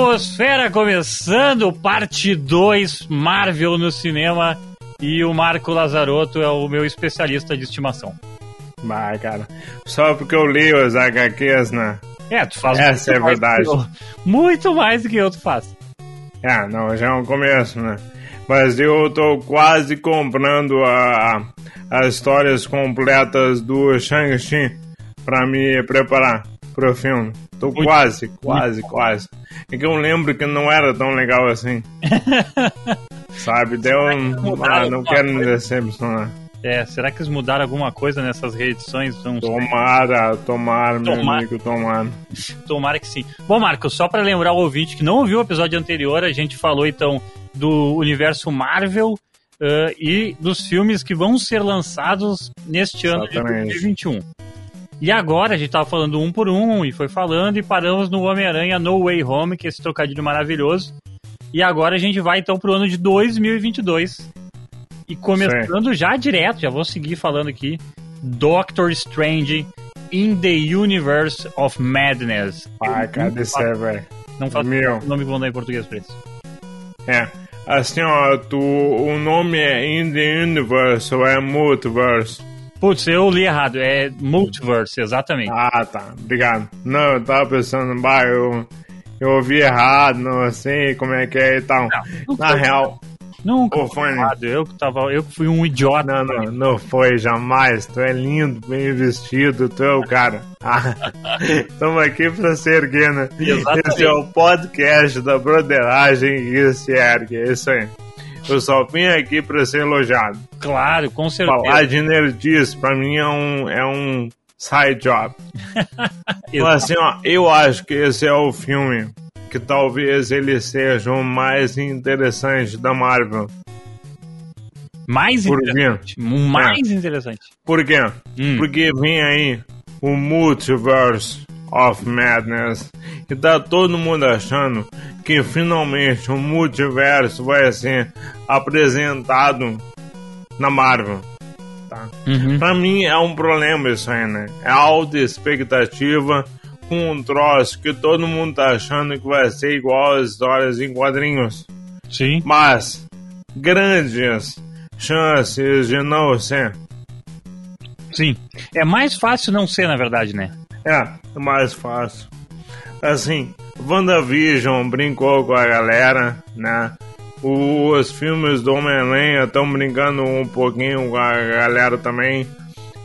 Infosfera começando, parte 2, Marvel no cinema. E o Marco Lazarotto é o meu especialista de estimação. Bah, cara. Só porque eu li os HQs, né? É, tu faz Essa é muito mais verdade. eu. Muito mais do que eu tu faz. É, não, já é um começo, né? Mas eu tô quase comprando a, as histórias completas do Shang-Chi pra me preparar pro filme. Tô quase, quase, quase. É que eu lembro que não era tão legal assim. Sabe? Deu um. Ah, não quero me decepcionar. É, será que eles mudaram alguma coisa nessas reedições? Sei. Tomara, tomara, meu Tomara. amigo, tomara. Tomara que sim. Bom, Marco, só pra lembrar o ouvinte que não ouviu o episódio anterior, a gente falou então do universo Marvel eh, e dos filmes que vão ser lançados neste ano de Exatamente. 2021. E agora a gente tava falando um por um e foi falando e paramos no Homem-Aranha No Way Home, que é esse trocadilho maravilhoso. E agora a gente vai então pro ano de 2022. E começando já direto, já vou seguir falando aqui, Doctor Strange in the Universe of Madness. Cadê não você, faço- velho? Não faço Meu. o nome bom em português pra isso. É. Assim, ó, tu, o nome é In the Universe ou é Multiverse? Putz, eu li errado, é Multiverse, exatamente. Ah, tá. Obrigado. Não, eu tava pensando, bah, eu, eu ouvi errado, não sei como é que é e tal. não Na real, Nunca Ô, foi errado, eu que tava, eu que fui um idiota. não, não, não foi jamais. Tu é lindo, bem vestido, tu é o cara. Ah, Estamos aqui pra se erguer, né? Exatamente. Esse é o podcast da broderagem que se ergue, é isso aí. Eu só vim aqui pra ser elogiado. Claro, com certeza. Falar de nerdice pra mim é um, é um side job. Mas assim, ó, eu acho que esse é o filme que talvez ele seja o mais interessante da Marvel. mais Por interessante. Mais interessante. Por quê? Hum. Porque vem aí o Multiverse of Madness. E tá todo mundo achando que finalmente o multiverso vai ser apresentado na Marvel. Tá? Uhum. Pra mim é um problema isso aí, né? É alta expectativa com um troço que todo mundo tá achando que vai ser igual às histórias em quadrinhos. Sim. Mas grandes chances de não ser. Sim. É mais fácil não ser, na verdade, né? É, é mais fácil. Assim, WandaVision brincou com a galera, né? Os filmes do Homem-Aranha estão brincando um pouquinho com a galera também.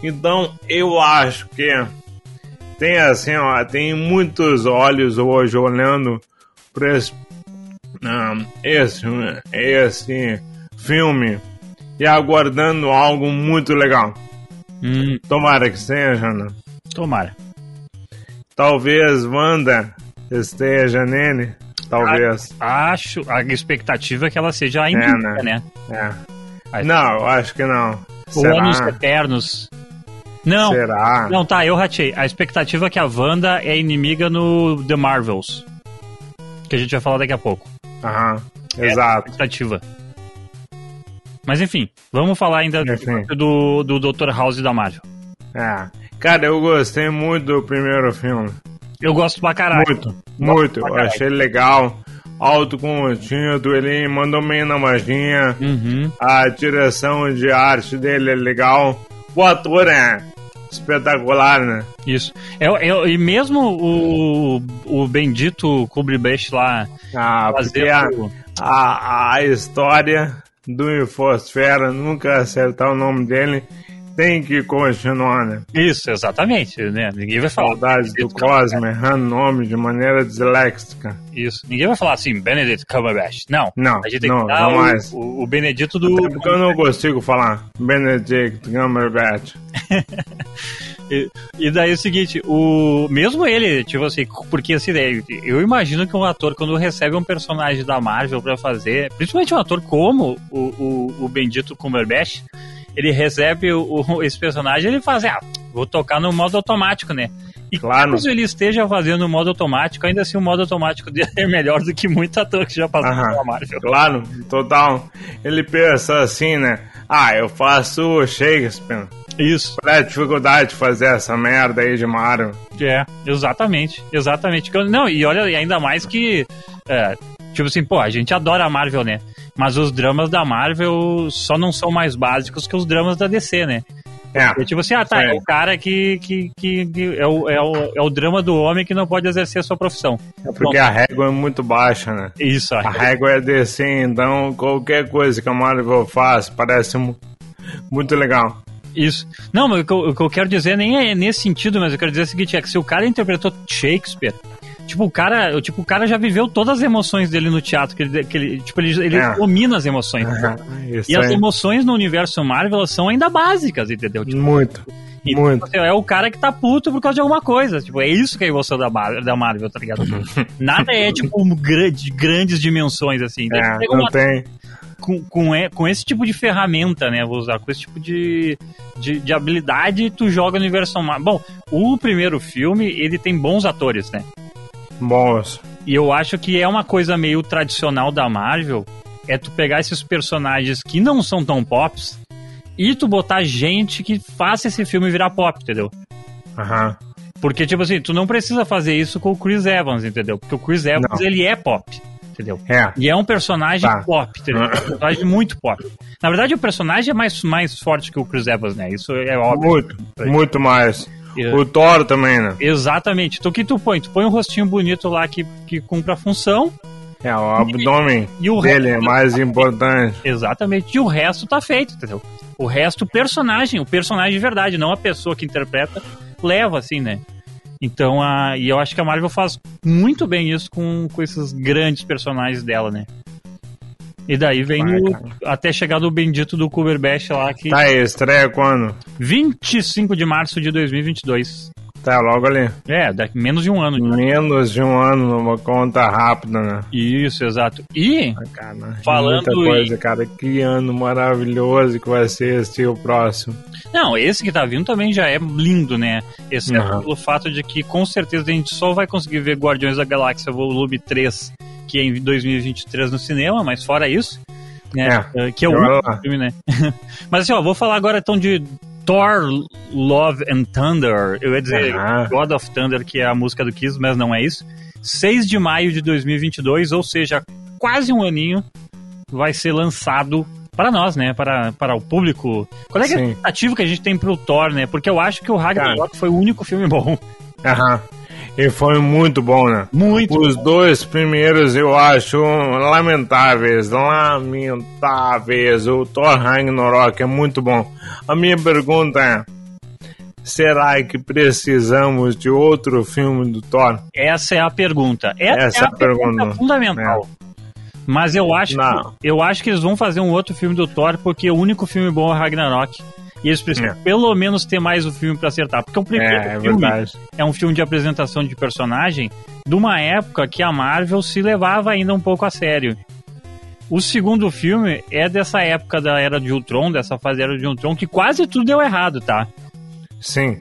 Então, eu acho que tem assim, ó, tem muitos olhos hoje olhando para esse, ah, esse, esse filme e aguardando algo muito legal. Hum, Tomara que seja, né? tomara. Talvez Wanda esteja nele. Talvez. Acho, a expectativa é que ela seja a inimiga, né? É. Ai. Não, acho que não. Ou Anos Será? Eternos. Não, Será? não, tá, eu ratei. A expectativa é que a Wanda é inimiga no The Marvels. Que a gente vai falar daqui a pouco. Aham. É. Exato. Expectativa. Mas enfim, vamos falar ainda Enfim. do, do Dr. House da Marvel. É. Cara, eu gostei muito do primeiro filme. Eu gosto pra caralho. Muito, muito. caralho. achei legal. Alto contido, ele mandou bem na magia. Uhum. A direção de arte dele é legal. O ator é espetacular, né? Isso. É, é- e mesmo o, o bendito Kubrick lá Ah, porque a, a, a história do Infosfera, nunca acertar o nome dele, tem que continuar, né? Isso, exatamente. Né? Ninguém vai falar. Saudades do Cosme errando nome de maneira disléxica. Isso. Ninguém vai falar assim, Benedict Cumberbatch. Não. Não, A gente tem não, que dar jamais. o, o, Benedito do. É porque eu não consigo falar Benedict Cumberbatch. E, e daí é o seguinte, o mesmo ele, tipo assim, porque assim, né, eu imagino que um ator, quando recebe um personagem da Marvel pra fazer, principalmente um ator como o, o, o Bendito Cumberbatch, ele recebe o, o- esse personagem ele faz, ah, vou tocar no modo automático, né? E Claro. caso ele esteja fazendo no modo automático, ainda assim o modo automático dele é melhor do que muito ator que já passou Aham. pela Marvel. Claro, total. Ele pensa assim, né? Ah, eu faço Shakespeare. Isso. Qual é a dificuldade de fazer essa merda aí de Marvel? É, exatamente, exatamente. Não, e olha, ainda mais que É, tipo assim, pô, a gente adora a Marvel, né? Mas os dramas da Marvel só não são mais básicos que os dramas da DC, né? É. É tipo assim, ah, tá, É. é o cara que, que, que, que é, o, é, o, é o drama do homem que não pode exercer a sua profissão. Porque a régua é muito baixa, né? Isso, A régua é descer, então qualquer coisa que a Marvel faz parece mu- muito legal. Isso. Não, mas o que eu quero dizer nem é nesse sentido, mas eu quero dizer o seguinte, é que se o cara interpretou Shakespeare, tipo, o cara, tipo, o cara já viveu todas as emoções dele no teatro, que ele, que ele tipo, ele, ele É. domina as emoções. Isso E as emoções no universo Marvel elas são ainda básicas, entendeu? Tipo, Muito, então, muito. assim, é o cara que tá puto por causa de alguma coisa. Tipo, é isso que é a emoção da Marvel, da Marvel tá ligado? Nada é, tipo, um gra- de grandes dimensões, assim. É, não uma- tem. com, com, e- com esse tipo de ferramenta, né? Vou usar, com esse tipo de, de, de habilidade, tu joga no universo Marvel. Bom, o primeiro filme, ele tem bons atores, né? Bons. E eu acho que é uma coisa meio tradicional da Marvel, é tu pegar esses personagens que não são tão pops e tu botar gente que faça esse filme virar pop, entendeu? Aham. Porque, tipo assim, tu não precisa fazer isso com o Chris Evans, entendeu? Porque o Chris Evans, Não. ele é pop, entendeu? É. E é um personagem Tá. pop, entendeu? É um personagem muito pop. Na verdade, o personagem é mais, mais forte que o Chris Evans, né? Isso é óbvio. Muito, muito mais. É. O Thor também, né? Exatamente. Então, o que tu põe? Tu põe um rostinho bonito lá que, que cumpre a função É, o abdômen e o dele é resto- mais importante. Exatamente. E o resto tá feito, entendeu? O resto, o personagem, o personagem de verdade, não a pessoa que interpreta, leva, assim, né? Então, a, e eu acho que a Marvel faz muito bem isso com, com esses grandes personagens dela, né? E daí vem Vai, até chegar do bendito do Cumberbatch lá, que Tá aí, estreia quando? 25 de março de 2022. Tá logo ali. É, daqui menos de um ano. Menos de um ano numa conta rápida, né? Isso, exato. E Cara, Falando muita em- coisa, cara. Que ano maravilhoso que vai ser este o próximo. Não, esse que tá vindo também já é lindo, né? Exceto Aham. pelo fato de que com certeza a gente só vai conseguir ver Guardiões da Galáxia Volume 3, que é em 2023 no cinema, mas fora isso, né? eh, Que é o lá. filme, né? mas assim, ó, vou falar agora então de Thor Love and Thunder. Eu ia dizer. God of Thunder, que é a música do Kiss, mas não é isso. 6 de maio de 2022, ou seja, quase um aninho, vai ser lançado para nós, né? Para, para o público. Qual é, que é a expectativa que a gente tem pro Thor, né? Porque eu acho que o Ragnarok foi o único filme bom. Aham. E foi muito bom, né? Muito. Os dois primeiros eu acho lamentáveis, lamentáveis. O Thor Ragnarok é muito bom. A minha pergunta é: será que precisamos de outro filme do Thor? Essa é a pergunta. Essa, Essa é a é a pergunta. pergunta fundamental. Mas eu acho, Não. que, eu acho que eles vão fazer um outro filme do Thor, porque o único filme bom é Ragnarok. E eles precisam É. pelo menos ter mais um filme pra acertar. Porque o primeiro É, é filme verdade. é um filme de apresentação de personagem de uma época que a Marvel se levava ainda um pouco a sério. O segundo filme é dessa época da Era de Ultron, dessa fase da Era de Ultron, que quase tudo deu errado, tá? Sim.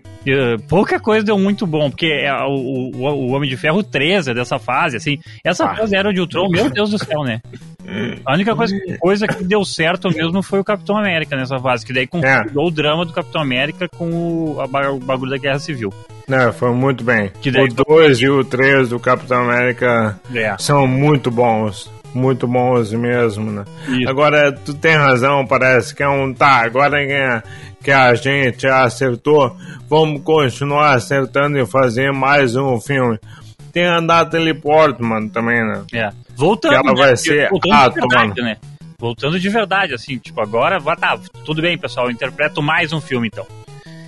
Pouca coisa deu muito bom, porque é o, o, o Homem de Ferro 13 é dessa fase, assim. Essa Ah. fase Era de Ultron, meu Deus do céu, né? A única coisa, coisa que deu certo mesmo foi o Capitão América nessa fase, que daí configurou o drama do Capitão América com o, a o bagulho da Guerra Civil. Não, foi muito bem. O 2 e o 3 do Capitão América É. são muito bons. Muito bons mesmo, né? Isso. Agora, tu tem razão, parece que é um tá. Agora que, a- que a gente acertou, vamos continuar acertando e fazer mais um filme. Tem a Natalie Portman também, né? É. Voltando, Que ela né? vai ser Voltando a de verdade, dona. né? Voltando de verdade, assim, tipo, agora, tá, tudo bem, pessoal, eu interpreto mais um filme, então.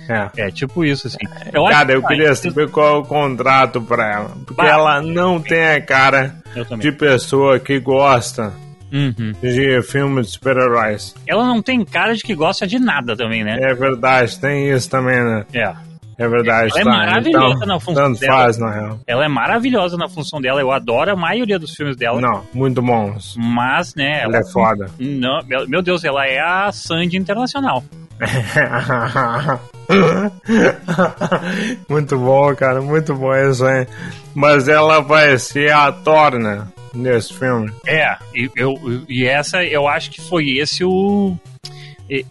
É. É, tipo isso, assim. Eu acho Cara, eu que- queria saber qual é o contrato pra ela. Porque Bah. ela não tem a cara Eu de pessoa que gosta Uhum. de filmes de super-heróis. Ela não tem cara de que gosta de nada também, né? É verdade, tem isso também, né? É. É verdade, Ela é tá. maravilhosa então, na função tanto dela. faz, na real. Ela é maravilhosa na função dela, eu adoro a maioria dos filmes dela. Não, muito bons. Mas, né, Ela é foda. Não, meu Deus, ela é a Sandy internacional. muito bom, cara, muito bom isso aí. Mas ela vai ser a Thor, né? Nesse filme. É, e, eu, e essa eu acho que foi esse o,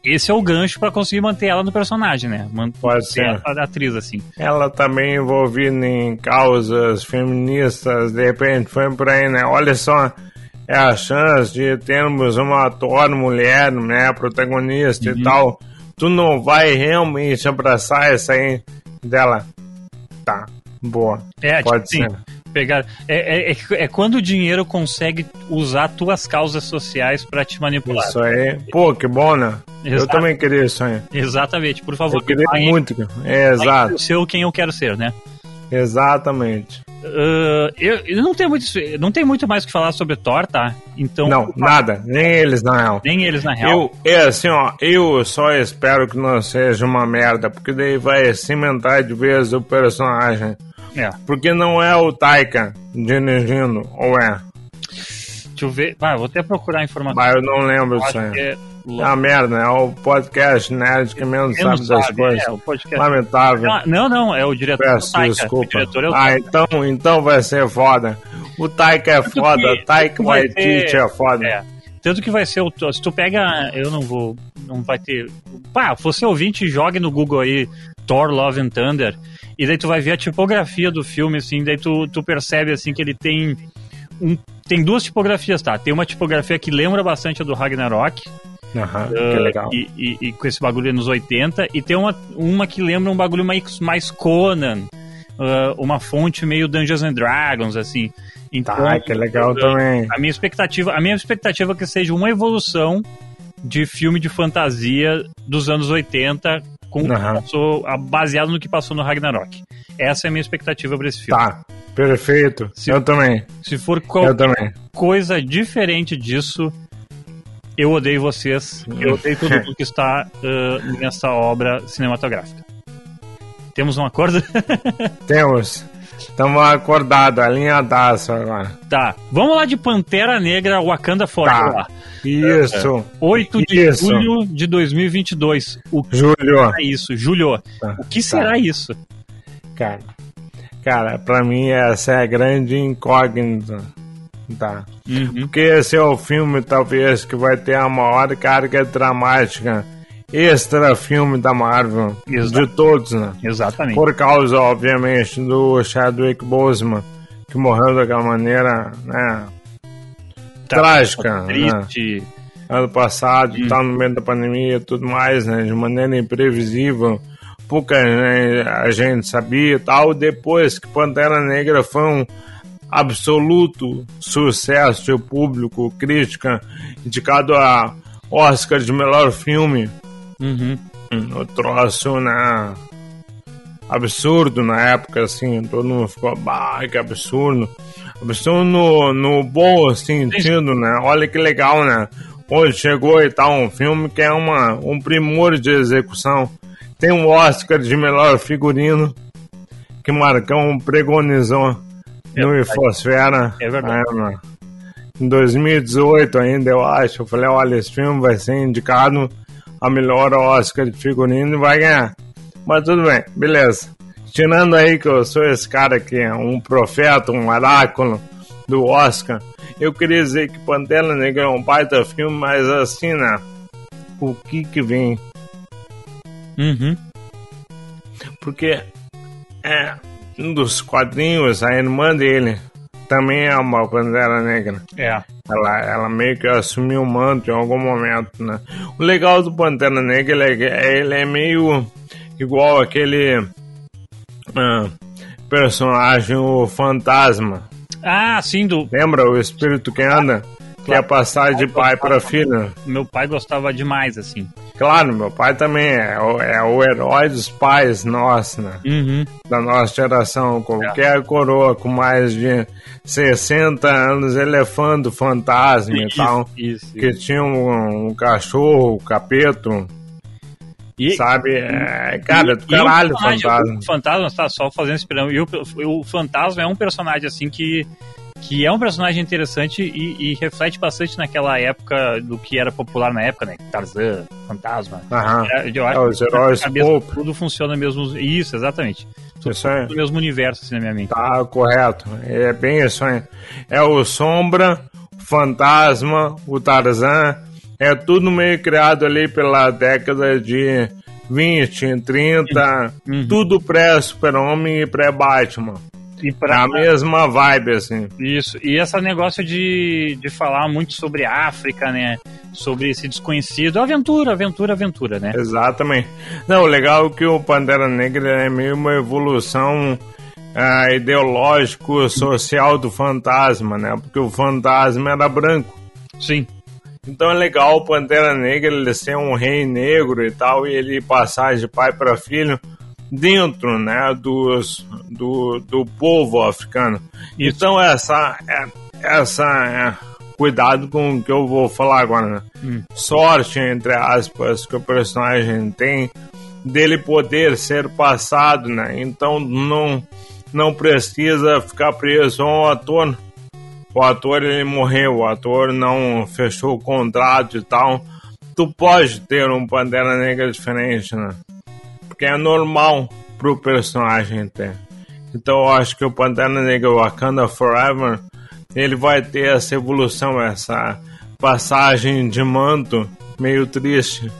esse é o gancho pra conseguir manter ela no personagem, né? Manter Pode ser. a atriz, assim. Ela também envolvida em causas feministas, de repente foi por aí, né? Olha só, é a chance de termos uma ator mulher, né, protagonista Uhum. e tal. Tu não vai realmente abraçar essa aí dela? Tá, boa. É, Pode tipo ser. assim, pegar. É, é, é, é quando o dinheiro consegue usar tuas causas sociais pra te manipular. Isso aí. Pô, que bom, né? Eu Exato. também queria isso aí. Exatamente, por favor. Eu queria paguem- muito. É, exato. seu quem eu quero ser, né? Exatamente. Ah, eu, eu não tenho muito não tem muito mais o que falar sobre Thor, tá? Então Não, nada. Nem eles, na real. nem eles na real. Eu, é assim, ó, eu só espero que não seja uma merda, porque daí vai cimentar de vez o personagem. É. Porque não é o Taika dirigindo, ou é? Deixa eu ver. Ah, vou até procurar a informação. Mas eu não lembro disso aí. É É uma merda, é o podcast nerd que menos não sabe das sabe, coisas. é, o podcast. Lamentável. Ah, Não, não, é o diretor Peço Taika. desculpa. Diretor é Ah, então, então vai ser foda. O Taika é foda, que- Taika Waititi é foda. É. Tanto que vai ser o. Se tu pega. Eu não vou. Não vai ter. Pá, você ouvinte, jogue no Google aí Thor Love and Thunder. E daí tu vai ver a tipografia do filme, assim. Daí tu, tu percebe, assim, que ele tem. Um, tem duas tipografias, tá? Tem uma tipografia que lembra bastante a do Ragnarok. Aham, que legal. E, e- e com esse bagulho nos 80. E tem uma, uma que lembra um bagulho mais, mais Conan. ah, uma fonte meio Dungeons and Dragons, assim. Então, Tá, que legal também. a minha expectativa, a minha expectativa é que seja uma evolução de filme de fantasia dos anos 80 com Aham. passou- baseado no que passou no Ragnarok. Essa é a minha expectativa para esse filme. Tá, perfeito. Se- Eu também, Se for qualquer coisa diferente disso, eu odeio vocês. Eu odeio todo mundo que está ah, nessa obra cinematográfica. Temos um acordo? Temos. Estamos acordados, alinhadaço agora. tá. Vamos lá de Pantera Negra Wakanda Forever. Tá. Isso. 8 de Isso. julho de 2022. O que Júlio, será isso? Julho, Tá, o que será isso? cara. Cara, pra mim essa é a grande incógnita. Tá. Uhum. Porque esse é o filme, talvez, que vai ter a maior carga dramática extra filme da Marvel. De todos, né? Exatamente. Por causa, obviamente, do Chadwick Boseman, que morreu daquela maneira, né? Tá trágica, né? Triste. Ano passado, Hum. tá no meio da pandemia e tudo mais, né? De maneira imprevisível. Pouca né, a gente sabia e tal. Depois que Pantera Negra foi um absoluto sucesso público, crítica, indicado a Oscar de melhor filme. Uhum. O troço, né? Absurdo na época, assim, todo mundo ficou, bah, que absurdo. Absurdo no, no bom sentido, né? Olha que legal, né? Hoje chegou e tal, um filme que é uma, um primor de execução. Tem um Oscar de melhor figurino que Marcão pregonizou no verdade. Infosfera. É verdade. É, né? Em 2018 ainda, eu acho. Eu falei, olha, esse filme vai ser indicado a melhor Oscar de figurino e vai ganhar. Mas tudo bem, beleza. Tirando aí que eu sou esse cara que é um profeta, um oráculo do Oscar, eu queria dizer que Pantera Negra é um baita filme, mas assim, né? O que que vem? Uhum. Porque é dos quadrinhos, a irmã dele também é uma Pantera Negra. É. Ela, ela meio que assumiu o manto em algum momento, né? O legal do Pantera Negra ele é, ele é meio igual aquele ah, personagem, o fantasma. Ah, sim, do Lembra o espírito que anda? Que é passar de pai para filho. meu pai gostava demais, assim. Claro, meu pai também é o, é o herói dos pais nossos, né? Uhum. da nossa geração. Qualquer coroa com mais de 60 anos, elefante fantasma e tal. Isso, Que tinha um, um cachorro, um capeto, E, sabe? É, cara, do e o caralho, personagem- fantasma. O fantasma tá só fazendo esperão. E o, o fantasma é um personagem assim que que é um personagem interessante e, e reflete bastante naquela época do que era popular na época, né? Tarzan, fantasma. Aham. É, Eu É, acho os heróis cabeça tudo funciona mesmo. Isso, exatamente. Tudo Isso aí. no mesmo universo, assim, na minha mente. Tá correto. É bem isso aí. É o Sombra, o Fantasma, o Tarzan É tudo meio criado ali pela década de 20, 30, uhum. tudo pré-Super-Homem e pré-Batman. E pra... É a mesma vibe, assim. Isso. E esse negócio de, de falar muito sobre África, né? Sobre esse desconhecido. Aventura, aventura, aventura, né? Exatamente. Não, o legal é que o Pantera Negra é meio uma evolução uh, ideológico, social do fantasma, né? Porque o fantasma era branco. Sim. Então é legal o Pantera Negra ele ser um rei negro e tal, e ele passar de pai para filho dentro né, dos, do, do povo africano. Então essa, é, essa é, cuidado com o que eu vou falar agora. Né? Hum. Sorte, entre aspas, que o personagem tem dele poder ser passado, né? Então não, não precisa ficar preso a um ator o ator ele morreu, o ator não fechou o contrato e tal. Tu pode ter um Pantera Negra diferente, né? Porque é normal pro personagem ter. Então eu acho que o Pantera Negra Wakanda Forever ele vai ter essa evolução, essa passagem de manto meio triste.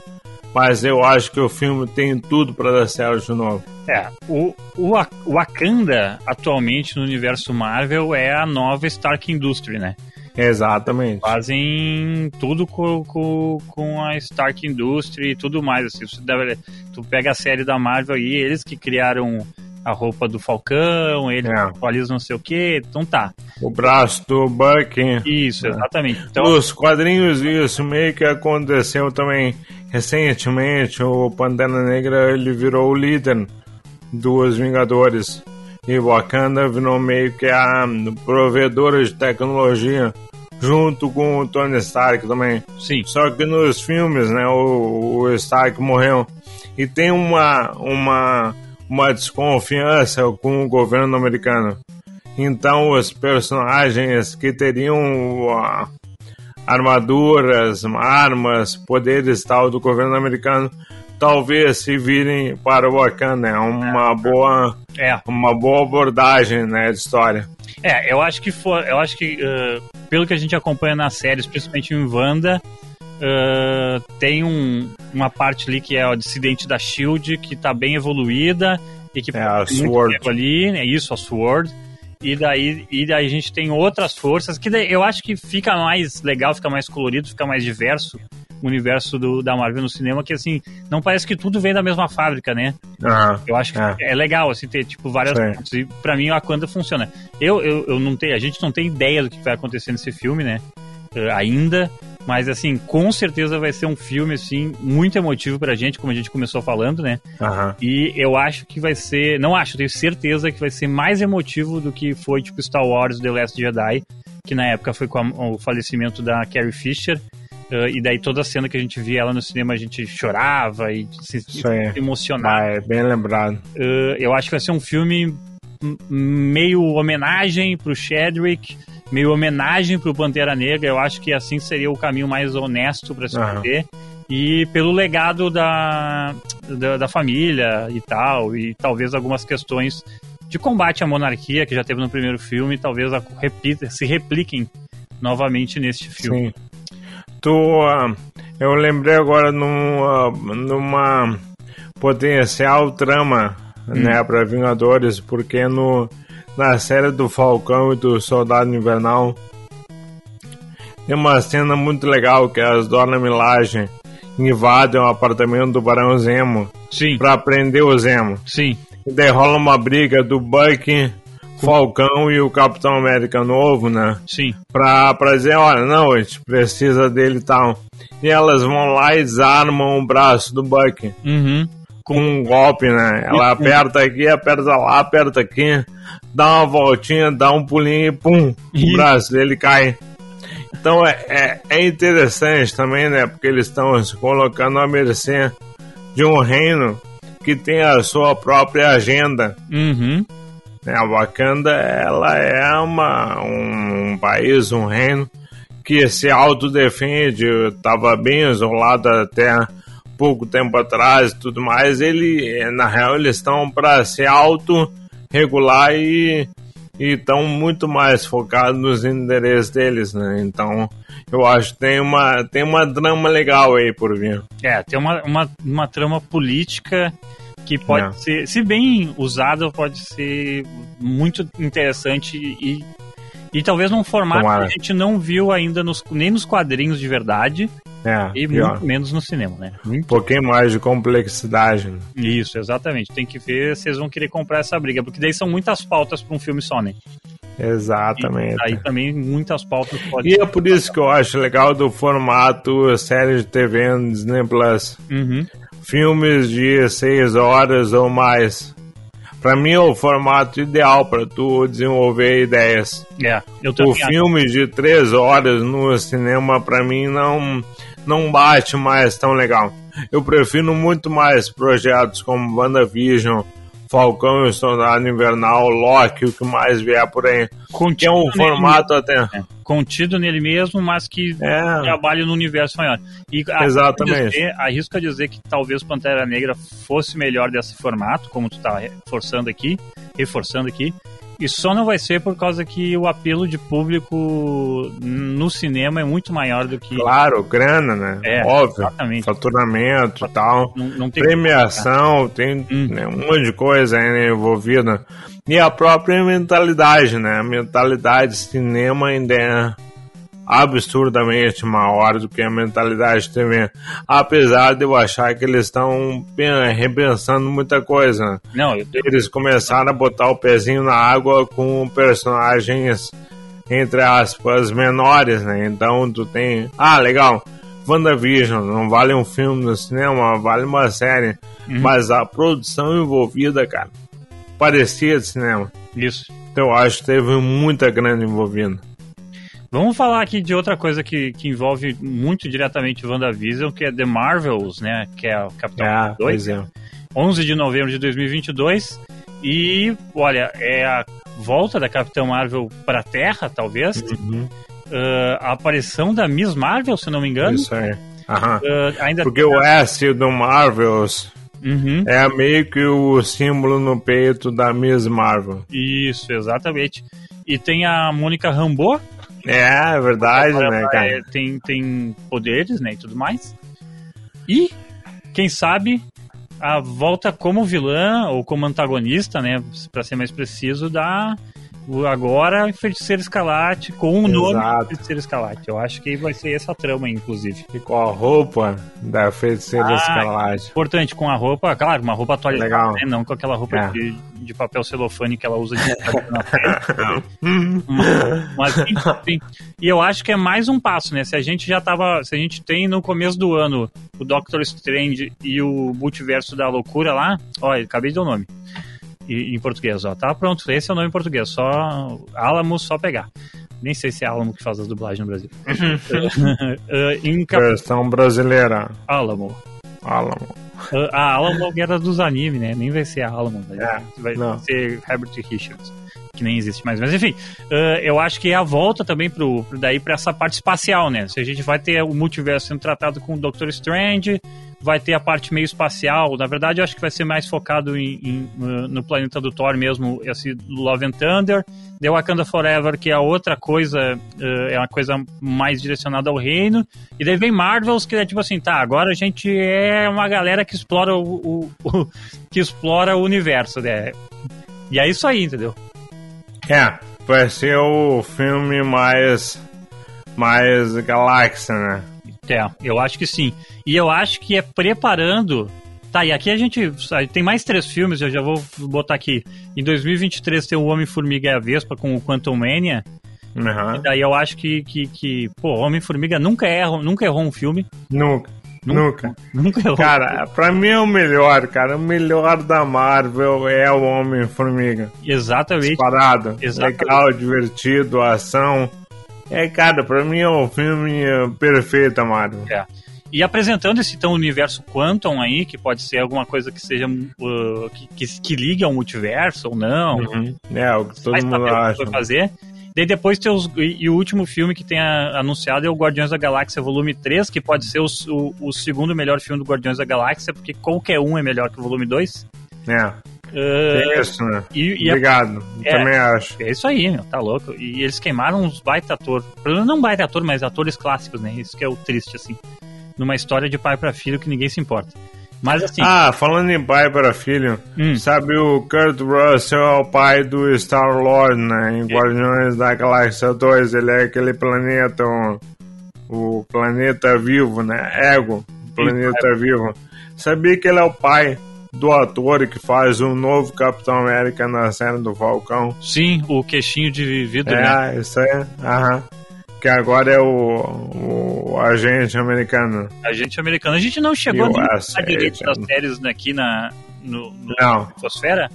Mas eu acho que o filme tem tudo para dar certo de novo. É, o, o Wakanda atualmente no universo Marvel é a nova Stark Industry, né? Exatamente. Fazem tudo com, com, com a Stark Industry e tudo mais. Assim, tu, deve, tu pega a série da Marvel aí, eles que criaram a roupa do Falcão, ele é. atualiza não sei o que, então tá. O braço do Bucky. Isso, exatamente. Então, Os quadrinhos, isso meio que aconteceu também recentemente. O Pantera Negra ele virou o líder dos Vingadores. E Wakanda virou meio que a provedora de tecnologia junto com o Tony Stark também. Sim. Só que nos filmes, né, o, o Stark morreu. E tem uma, uma, uma desconfiança com o governo americano. Então os personagens que teriam uh, armaduras, armas, poderes tal do governo americano talvez se virem para o Wakanda. É uma boa, é. uma boa abordagem, né, de história. É, eu acho que for, eu acho que uh, pelo que a gente acompanha nas séries, principalmente em Wanda, uh, tem um, uma parte ali que é o dissidente da Shield que está bem evoluída e que é a Sword ali, é isso, a Sword. E daí, e daí a gente tem outras forças que eu acho que fica mais legal, fica mais colorido, fica mais diverso universo do, da Marvel no cinema, que assim, não parece que tudo vem da mesma fábrica, né? Uhum, eu acho que é. é. legal, assim, ter, tipo, várias pontos. E pra mim, a Wakanda funciona. Eu, eu, eu não tenho, a gente não tem ideia do que vai acontecer nesse filme, né? Uh, ainda. Mas, assim, com certeza vai ser um filme, assim, muito emotivo pra gente, como a gente começou falando, né? Uhum. E eu acho que vai ser. Não acho, tenho certeza que vai ser mais emotivo do que foi, tipo, Star Wars The Last Jedi, que na época foi com a, o falecimento da Carrie Fisher. Uh, e daí toda a cena que a gente via ela no cinema a gente chorava e se, se emocionava. Ah, é bem lembrado. Uh, eu acho que vai ser um filme meio homenagem pro Chadwick, meio homenagem pro Pantera Negra. Eu acho que assim seria o caminho mais honesto para se fazer. E pelo legado da, da, da família e tal, e talvez algumas questões de combate à monarquia que já teve no primeiro filme, talvez repita, se repliquem novamente neste filme. Sim tu. Uh, eu lembrei agora num, uh, numa potencial trama, hum. né, para Vingadores, porque no, na série do Falcão e do Soldado Invernal tem uma cena muito legal que as Dona Milagem invadem o apartamento do Barão Zemo Sim. pra prender o Zemo. Sim. E daí rola uma briga do Bucky Falcão e o Capitão América novo, né? Sim. Pra, pra dizer, olha, não, a gente precisa dele e tal. E elas vão lá e desarmam o braço do Bucky. Uhum. Com um golpe, né? Ela aperta aqui, aperta lá, aperta aqui, dá uma voltinha, dá um pulinho e pum, o braço dele cai. Então é, é, é, interessante também, né? Porque eles estão se colocando à mercê de um reino que tem a sua própria agenda. Uhum. Né, a Wakanda ela é uma, um país, um reino que se autodefende, estava bem isolado até pouco tempo atrás e tudo mais. Ele, na real, eles estão para se auto regular e, estão muito mais focados nos interesses deles, né? Então, eu acho que tem uma, tem uma drama legal aí por vir. É, tem uma, uma, uma trama política que pode é. ser, se bem usada, pode ser muito interessante e, e talvez num formato Tomara. que a gente não viu ainda nos, nem nos quadrinhos de verdade. É, e pior. muito menos no cinema, né? Muito... Um pouquinho mais de complexidade. Isso, exatamente. Tem que ver se vocês vão querer comprar essa briga, porque daí são muitas pautas para um filme só, né? Exatamente. E aí também muitas pautas podem. E é por isso que eu acho legal do formato série de TV no Disney Plus. Uhum. Filmes de seis horas ou mais. Pra mim é o formato ideal para tu desenvolver ideias. É, eu O filme de três horas no cinema, pra mim, não, não bate mais tão legal. Eu prefiro muito mais projetos como WandaVision, Falcão e Soldado Invernal, Loki, o que mais vier por aí. Contido que é um formato até. É, contido nele mesmo, mas que é. trabalha no universo maior. E Exatamente. Dizer, arrisco a dizer que talvez Pantera Negra fosse melhor desse formato, como tu tá forçando aqui, reforçando aqui, e só não vai ser por causa que o apelo de público no cinema é muito maior do que. Claro, grana, né? É, Óbvio. Exatamente. Faturamento e tal. Não, não tem Premiação, tem hum. né, um monte de coisa aí envolvida. E a própria mentalidade, né? A mentalidade cinema ainda é absurdamente maior do que a mentalidade TV. Apesar de eu achar que eles estão repensando muita coisa. Não, eu... Eles começaram a botar o pezinho na água com personagens, entre aspas, menores, né? Então tu tem. Ah, legal. WandaVision, não vale um filme no cinema, vale uma série. Uhum. Mas a produção envolvida, cara, parecia de cinema. Isso. Então eu acho que teve muita grana envolvida. Vamos falar aqui de outra coisa que, que envolve muito diretamente o WandaVision, que é The Marvels, né? Que é o Capitão ah, 2. É. 11 de novembro de 2022. E, olha, é a volta da Capitã Marvel para a Terra, talvez. Uhum. Uh, a aparição da Miss Marvel, se não me engano. Isso aí. Uh, ainda Porque o S do Marvels uhum. é meio que o símbolo no peito da Miss Marvel. Isso, exatamente. E tem a Mônica Rambeau, é, é verdade, né, cara? Tem, tem poderes, né, e tudo mais. E, quem sabe, a volta como vilã ou como antagonista, né, para ser mais preciso, da agora Feiticeiro Escalate, com o nome Feiticeiro Escalate. Eu acho que vai ser essa trama, inclusive. E com a roupa da Feiticeiro ah, Escalate. Importante, com a roupa, claro, uma roupa atualizada, Legal. Né? não com aquela roupa é. de, de papel celofane que ela usa de na pele. mas, enfim, e eu acho que é mais um passo, né? Se a gente já tava, se a gente tem no começo do ano o Doctor Strange e o Multiverso da Loucura lá, olha, acabei de dar o nome em português, ó. Tá pronto, esse é o nome em português, só Alamo, só pegar. Nem sei se é Alamo que faz as dublagens no Brasil. uh, em cap... Versão brasileira. Alamo. Alamo. Uh, a Alamo era dos animes, né? Nem vai ser a Alamo, é, vai não. ser Herbert Richards, que nem existe mais. Mas enfim, uh, eu acho que é a volta também pro, daí para essa parte espacial, né? Se a gente vai ter o multiverso sendo tratado com o Doctor Strange, vai ter a parte meio espacial. Na verdade, acho que vai ser mais focado em, em, no planeta do Thor mesmo, esse Love and Thunder. The Wakanda Forever, que é outra coisa, uh, é uma coisa mais direcionada ao reino. E daí vem Marvels, que é tipo assim, tá, agora a gente é uma galera que explora o, o, o que explora o universo, né? E é isso aí, entendeu? É, vai ser o filme mais mais galáxia, né? É, eu acho que sim. E eu acho que é preparando. Tá, e aqui a gente. Tem mais três filmes, eu já vou botar aqui. Em 2023 tem o Homem-Formiga e a Vespa com o Quantum Mania. Uhum. E daí eu acho que, que, que pô, Homem-Formiga nunca errou, nunca errou um filme. Nunca. Nunca. Nunca errou. Cara, pra mim é o melhor, cara. O melhor da Marvel é o Homem-Formiga. Exatamente. Parado. Legal, divertido, ação. É, cara, pra mim é um filme perfeito, Amaro. É. E apresentando esse então universo Quantum aí, que pode ser alguma coisa que seja uh, que, que, que, ligue ao multiverso ou não. Uhum. É, o que todo mundo acha. Vai fazer. Daí depois tem os. E, o último filme que tem a, anunciado é o Guardiões da Galáxia Volume 3, que pode ser o, o, o, segundo melhor filme do Guardiões da Galáxia, porque qualquer um é melhor que o volume 2. É. É isso, né? E, e Obrigado, é, também acho. É isso aí, meu, tá louco. E eles queimaram uns baita ator. Não baita ator, mas atores clássicos, né? Isso que é o triste, assim. Numa história de pai para filho que ninguém se importa. Mas assim. Ah, falando em pai para filho, Hum. sabe o Kurt Russell é o pai do Star Lord, né? Em Guardiões da Galáxia 2, ele é aquele planeta, o, o planeta vivo, né? Ego, o planeta vivo. Sabia que ele é o pai do ator que faz o novo Capitão América na série do Falcão? Sim, o queixinho de vidro, né? É, isso aí, aham. Que agora é o, o agente americano. Agente americano. A gente não chegou nem a direito das séries aqui na, no, no Não. Infosfera,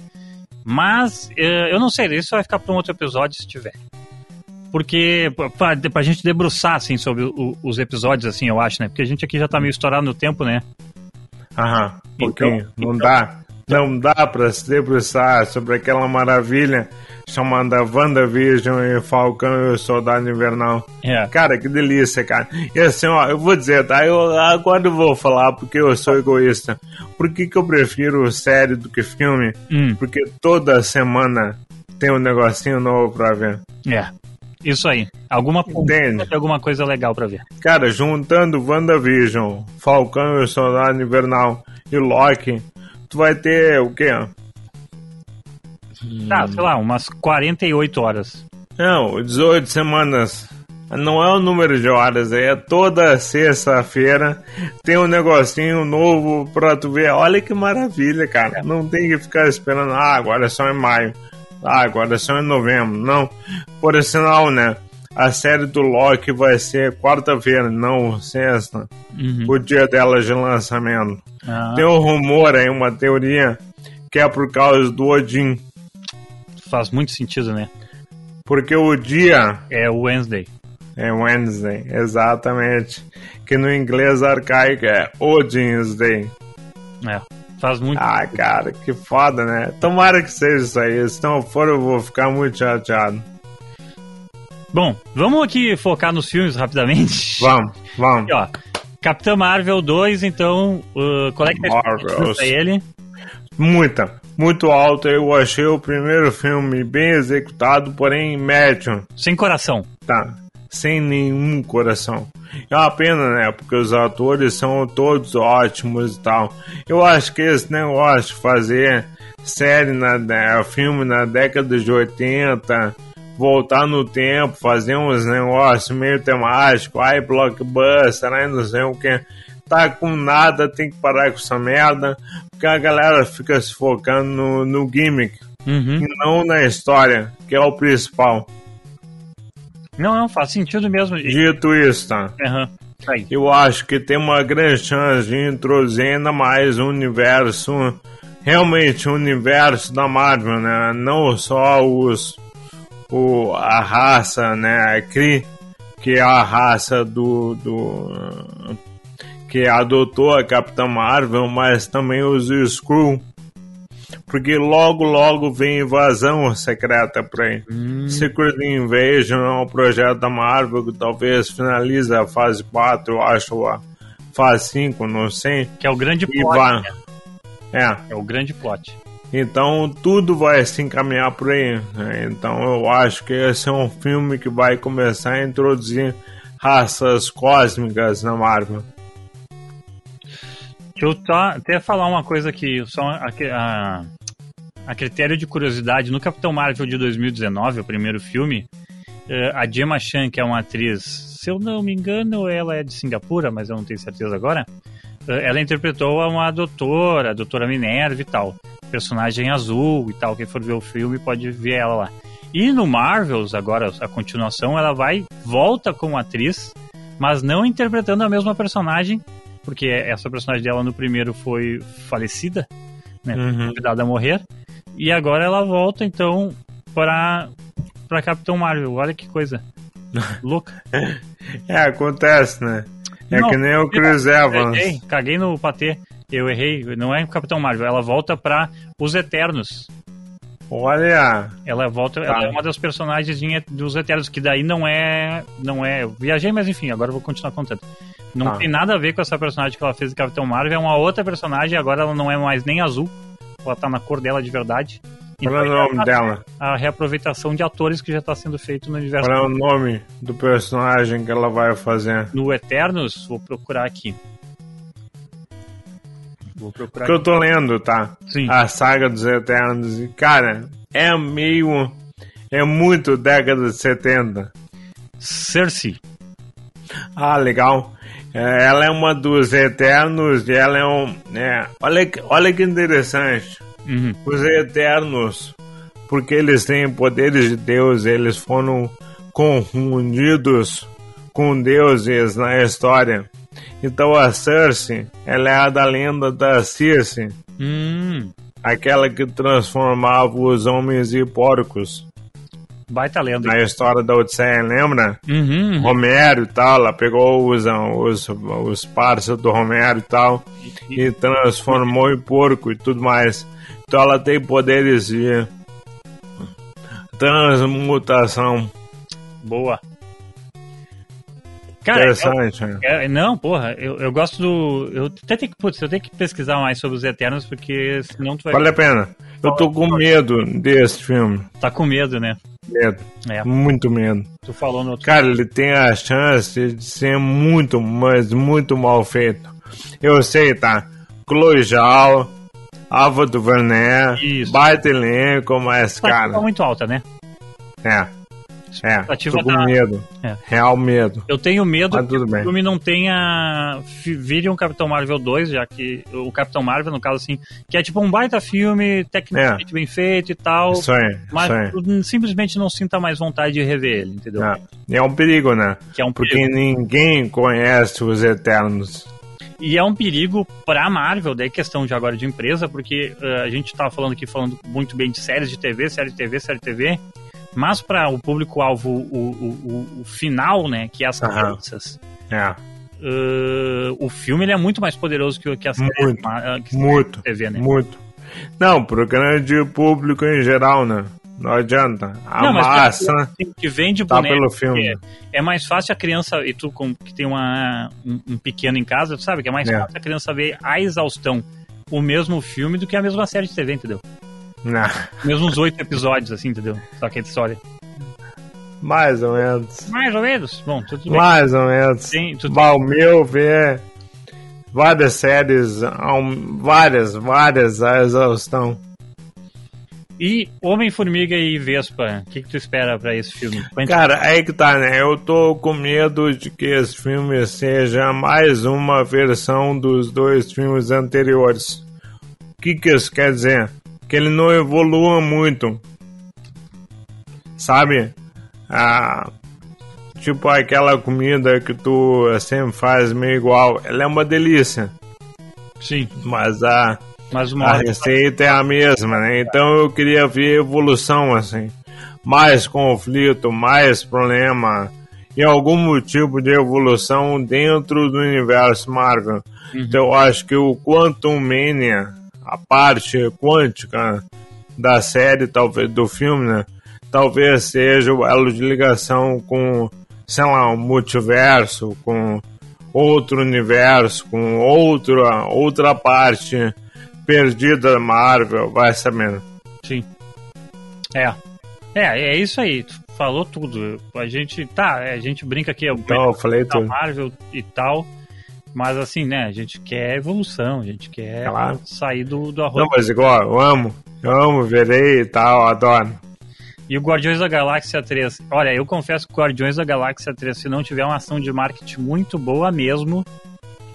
mas eh, eu não sei, isso vai ficar para um outro episódio se tiver. Porque, pra, pra gente debruçar, assim, sobre o- os episódios, assim, eu acho, né? Porque a gente aqui já tá meio estourado no tempo, né? Aham, pouquinho. Então- não então- dá. Não dá pra se debruçar sobre aquela maravilha chamada WandaVision e Falcão e o Soldado Invernal. É. Cara, que delícia, cara. E assim, ó, eu vou dizer, tá? Eu, agora eu vou falar porque eu sou egoísta. Por que, que eu prefiro série do que filme? Hum, Porque toda semana tem um negocinho novo pra ver. é. Isso aí. Alguma, Entende? alguma coisa legal pra ver. Cara, juntando WandaVision, Falcão e o Soldado Invernal e Loki, tu vai ter o quê? Tá, sei lá, umas 48 horas. Não, 18 semanas. Não é o número de horas, é toda sexta-feira tem um negocinho novo pra tu ver. Olha que maravilha, cara. Não tem que ficar esperando, ah, agora é só em maio. Ah, agora só em novembro. Não. Por sinal, né? A série do Loki vai ser quarta-feira, não sexta. Uhum. O dia dela de lançamento. Ah, Tem um rumor aí, uma teoria, que é por causa do Odin. faz muito sentido, né? Porque o dia É Wednesday. É Wednesday, exatamente. Que no inglês arcaico é Odin's Day. É, faz muito Ah, cara, que foda, né? Tomara que seja isso aí. Se não for, eu vou ficar muito chateado. Bom, vamos aqui focar nos filmes rapidamente. Vamos, vamos. Aqui, ó. Capitã Marvel 2, então, uh, qual é que pra ele? Muita, muito alta. Eu achei o primeiro filme bem executado, porém médio. Sem coração. Tá, sem nenhum coração. É uma pena, né? Porque os atores são todos ótimos e tal. Eu acho que esse negócio de fazer série, na, filme na década de 80, voltar no tempo, fazer uns negócios meio temáticos, ai, blockbuster, ai, não sei o que. Tá com nada, tem que parar com essa merda, porque a galera fica se focando no, no gimmick Uhum. e não na história, que é o principal. Não, não, faz sentido mesmo. Dito isso, tá? Tá aí. Eu acho que tem uma grande chance de introduzir ainda mais o universo, realmente o universo da Marvel, né? Não só os, o, a raça, né? A Kree, que é a raça do, do que adotou a Capitã Marvel, mas também os Skrull. Porque logo, logo vem invasão secreta por aí. Hum, Secret Invasion é um projeto da Marvel que talvez finalize a fase 4, eu acho, a fase 5, não sei. que é o grande E plot. vai. né? É, É o grande plot. então tudo vai se encaminhar por aí. né? Então eu acho que esse é um filme que vai começar a introduzir raças cósmicas na Marvel. Deixa eu tá- até falar uma coisa aqui, só a, a, a critério de curiosidade, no Capitão Marvel de 2019, o primeiro filme, eh, a Gemma Chan, que é uma atriz, se eu não me engano, ela é de Singapura, mas eu não tenho certeza agora, eh, ela interpretou uma doutora, a doutora Minerva e tal, personagem azul e tal, quem for ver o filme pode ver ela lá. E no Marvels, agora a continuação, ela vai, volta como atriz, mas não interpretando a mesma personagem, porque essa personagem dela no primeiro foi falecida, né, Uhum. convidada a morrer, e agora ela volta então para para Capitão Marvel. Olha que coisa louca. É, acontece, né? É Não, que nem o Chris Evans. Errei, caguei no patê. Eu errei, não é Capitão Marvel, ela volta para os Eternos. Olha, Ela volta, ela é uma das personagens dos Eternos, que daí não é. Não é. Eu viajei, mas enfim, agora eu vou continuar contando. Não Tá. tem nada a ver com essa personagem que ela fez de Capitão Marvel, é uma outra personagem, agora ela não é mais nem azul, ela tá na cor dela de verdade. Qual é o nome a- dela? A reaproveitação de atores que já está sendo feito no universo. Qual é o nome do personagem que ela vai fazer? No Eternos, vou procurar aqui. Vou procurar Que eu tô lendo, tá? Sim. A saga dos Eternos. E, cara, é meio. É muito década de 70. Cersei. Ah, legal. É, ela é uma dos Eternos e ela é um. É, olha, que- olha que interessante. Uhum. Os Eternos, porque eles têm poderes de Deus, eles foram confundidos com deuses na história. Então a Cersei, ela é a da lenda da Circe, Hum, aquela que transformava os homens em porcos baita lenda. na história da Odisseia, lembra? Uhum, uhum. Romero e tal, ela pegou os, os, os parceiros do Romero e tal e transformou em porco e tudo mais. Então ela tem poderes de transmutação. Boa. Cara, Interessante? É, não, porra, eu, eu gosto do. Eu até tenho que, putz, eu tenho que pesquisar mais sobre os Eternos, porque senão tu vai Vale a pena. Eu tô com medo desse filme. tá com medo, né? Medo. É, Muito medo. tu falou no outro. Cara, ele tem a chance de ser muito, mas muito mal feito. Eu sei, tá? Zhao, Ava DuVernay, Isso. baita elenco, mas, Tá cara, muito alta, né? é. É, Expectativa tô com tá- medo. É. Real medo. Eu tenho medo Mas que o bem. filme não tenha. Vire um Capitão Marvel 2, já que. O Capitão Marvel, no caso, assim, que é tipo um baita filme, tecnicamente bem feito e tal. Isso aí, Mas isso aí. simplesmente não sinta mais vontade de rever ele, entendeu? É. É um perigo, né? Que é um Porque perigo. ninguém conhece os Eternos. E é um perigo pra Marvel, daí questão de agora de empresa, porque eh, a gente tava falando aqui, falando muito bem de séries de TV, série de TV, série de TV, mas para o público-alvo, o, o, o, final, né, que é as crianças, É, eh, o filme ele é muito mais poderoso que, o- que as séries Muito, que muito, TV, né? muito. Não, pro grande público em geral, né? Não adianta. A Não, mas massa assim, que vende tá boneco, pelo filme. É, é mais fácil a criança, e tu com, que tem uma, um, um pequeno em casa, tu sabe que é mais É. fácil a criança ver a exaustão o mesmo filme do que a mesma série de TV, entendeu? Não, Mesmo uns oito episódios, assim, entendeu? Só que a história. mais ou menos. Mais ou menos. Bom, tudo bem. Mais ou menos. Tem- tu tem- Mas o meu vê várias séries, várias, várias a exaustão. E Homem-Formiga e Vespa, o que, que tu espera pra esse filme? Quanto- Cara, aí que tá, né? Eu tô com medo de que esse filme seja mais uma versão dos dois filmes anteriores. O que, que isso quer dizer? Que ele não evolua muito. Sabe? Ah, tipo aquela comida que tu sempre faz meio igual. Ela é uma delícia. Sim, Mas a, mas a receita é a mesma, né? Então eu queria ver evolução, assim. Mais conflito, mais problema. E algum tipo de evolução dentro do universo Marvel. Então eu acho que o Quantum Mania, a parte quântica da série, talvez, do filme, né? Talvez seja o elo de ligação com, sei lá, um multiverso, com outro universo, com outra, outra parte perdida da Marvel, vai sabendo. Sim. É. É, é isso aí. Tu falou tudo. A gente. Tá, a gente brinca aqui. Então eu falei da tudo. Marvel e tal. Mas assim, né? A gente quer evolução, a gente quer Claro. sair do, do arroz. Não, mas igual, eu amo, eu amo, verei e tal, adoro. E o Guardiões da Galáxia 3. Olha, eu confesso que o Guardiões da Galáxia 3, se não tiver uma ação de marketing muito boa mesmo,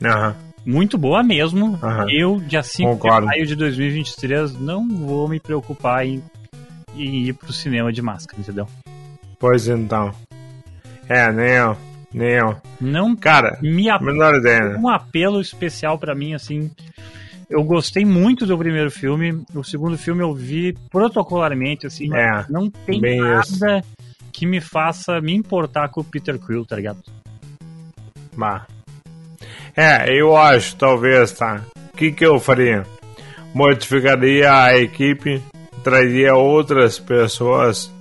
Aham. muito boa mesmo, Aham. eu, dia 5 de Concordo. maio de 2023, não vou me preocupar em, em ir pro cinema de máscara, entendeu? Pois então. É, nem eu, nem eu. Não Cara, me ap... menor ideia, né? um apelo especial pra mim, assim. Eu gostei muito do primeiro filme. O segundo filme eu vi protocolarmente, assim. É, não tem nada que me faça me importar com o Peter Quill, tá ligado? Bah. É, eu acho, talvez, tá? O que, que eu faria? Modificaria a equipe, traria outras pessoas,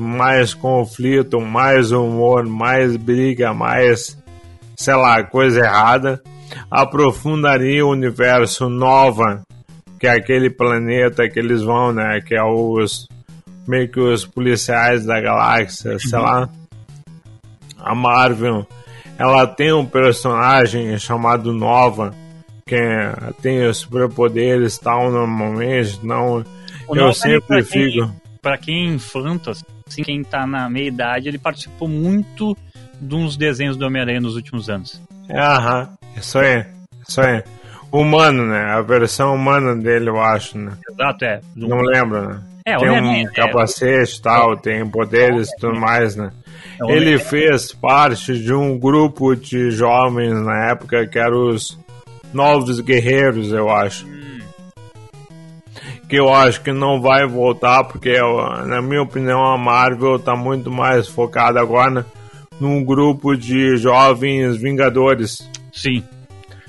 mais conflito, mais humor, mais briga, mais, sei lá, coisa errada. Aprofundaria o universo nova que é aquele planeta que eles vão, né? Que é os meio que os policiais da galáxia, sei lá. A Marvel, ela tem um personagem chamado Nova, que tem os superpoderes tal normalmente, não O eu sempre quem- fico. Pra quem é infanto, assim, quem tá na meia idade, ele participou muito de uns desenhos do Homem-Aranha nos últimos anos. É, Aham, isso aí, isso aí. Humano, né? A versão humana dele, eu acho, né? Exato, é. Não lembro, né? É, tem um é. capacete e tal, tem poderes e tudo mais, né? É Ele fez parte de um grupo de jovens na época que eram os Novos Guerreiros, eu acho. Que eu acho que não vai voltar, porque, na minha opinião, a Marvel tá muito mais focada agora num grupo de jovens Vingadores. Sim.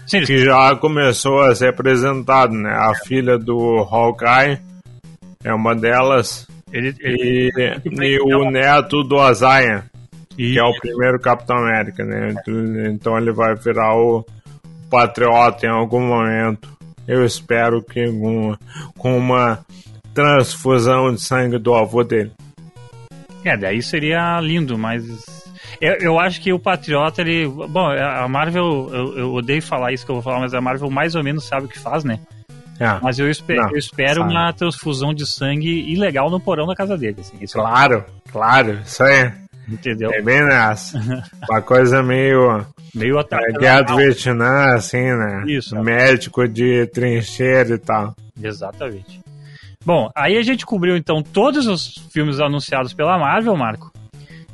Sim, Que já começou a ser apresentado, né? A filha do Hawkeye é uma delas. ele, ele, E, e o neto do Azaia, que é o primeiro Capitão América, né? Então ele vai virar o patriota em algum momento. Eu espero que com, com uma transfusão de sangue do avô dele. É, daí seria lindo, mas. Eu, eu acho que o Patriota, ele. Bom, a Marvel, eu, eu odeio falar isso que eu vou falar, mas a Marvel mais ou menos sabe o que faz, né? É, Mas eu, espe- Não, eu espero sabe. uma transfusão de sangue ilegal no porão da casa dele, assim, isso, claro, claro, isso aí. entendeu? É bem nessa. Uma coisa meio Meio é, ataque. guerra do Vietnã, assim, né? Isso. Médico de trincheira e tal. Exatamente. Bom, aí a gente cobriu então todos os filmes anunciados pela Marvel, Marco.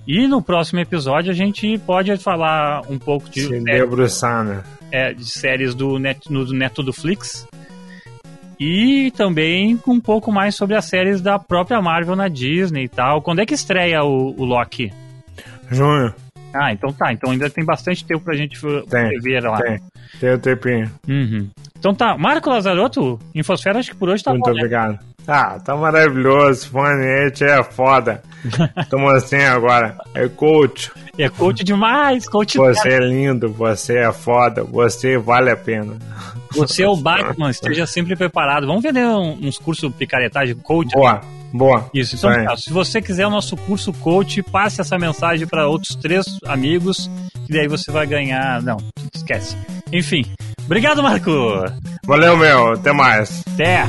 E no próximo episódio a gente pode falar um pouco de, Se debruçar, né? é, de séries do, Net, no, do Neto do Flix. E também um pouco mais sobre as séries da própria Marvel na Disney e tal. Quando é que estreia o, o Loki? Junho, Ah, então tá. Então ainda tem bastante tempo pra gente Tem, ver lá. tem. Tem o tempinho. Uhum. Então tá. Marco Lazarotto, Infosfera, acho que por hoje tá Muito bom, né? obrigado. Ah, tá maravilhoso. Fanete é foda. Tamo assim agora. É coach. É coach demais, coach Você é lindo, você é foda, você vale a pena. Você é o Batman, esteja sempre preparado. Vamos vender um- uns cursos picaretagem coach? Boa, boa. Isso, então. Se você quiser o nosso curso coach, passe essa mensagem para outros três amigos, que daí você vai ganhar. Não, esquece. Enfim. Obrigado, Marco! Valeu, meu. Até mais. Até!